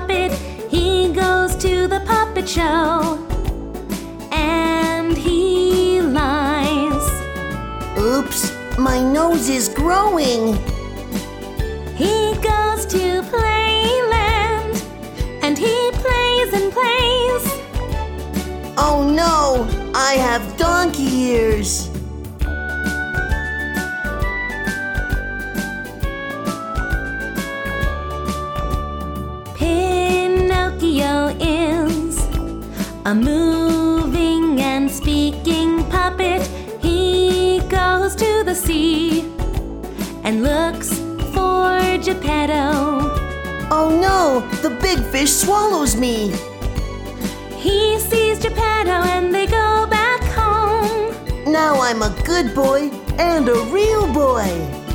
puppet, he goes to the puppet show. And he lies. Oops, my nose is growing. He goes to playland. And he plays and plays. Oh no, I have donkey ears. A moving and speaking puppet. He goes to the sea and looks for Geppetto. Oh no, the big fish swallows me. He sees Geppetto and they go back home. Now I'm a good boy and a real boy.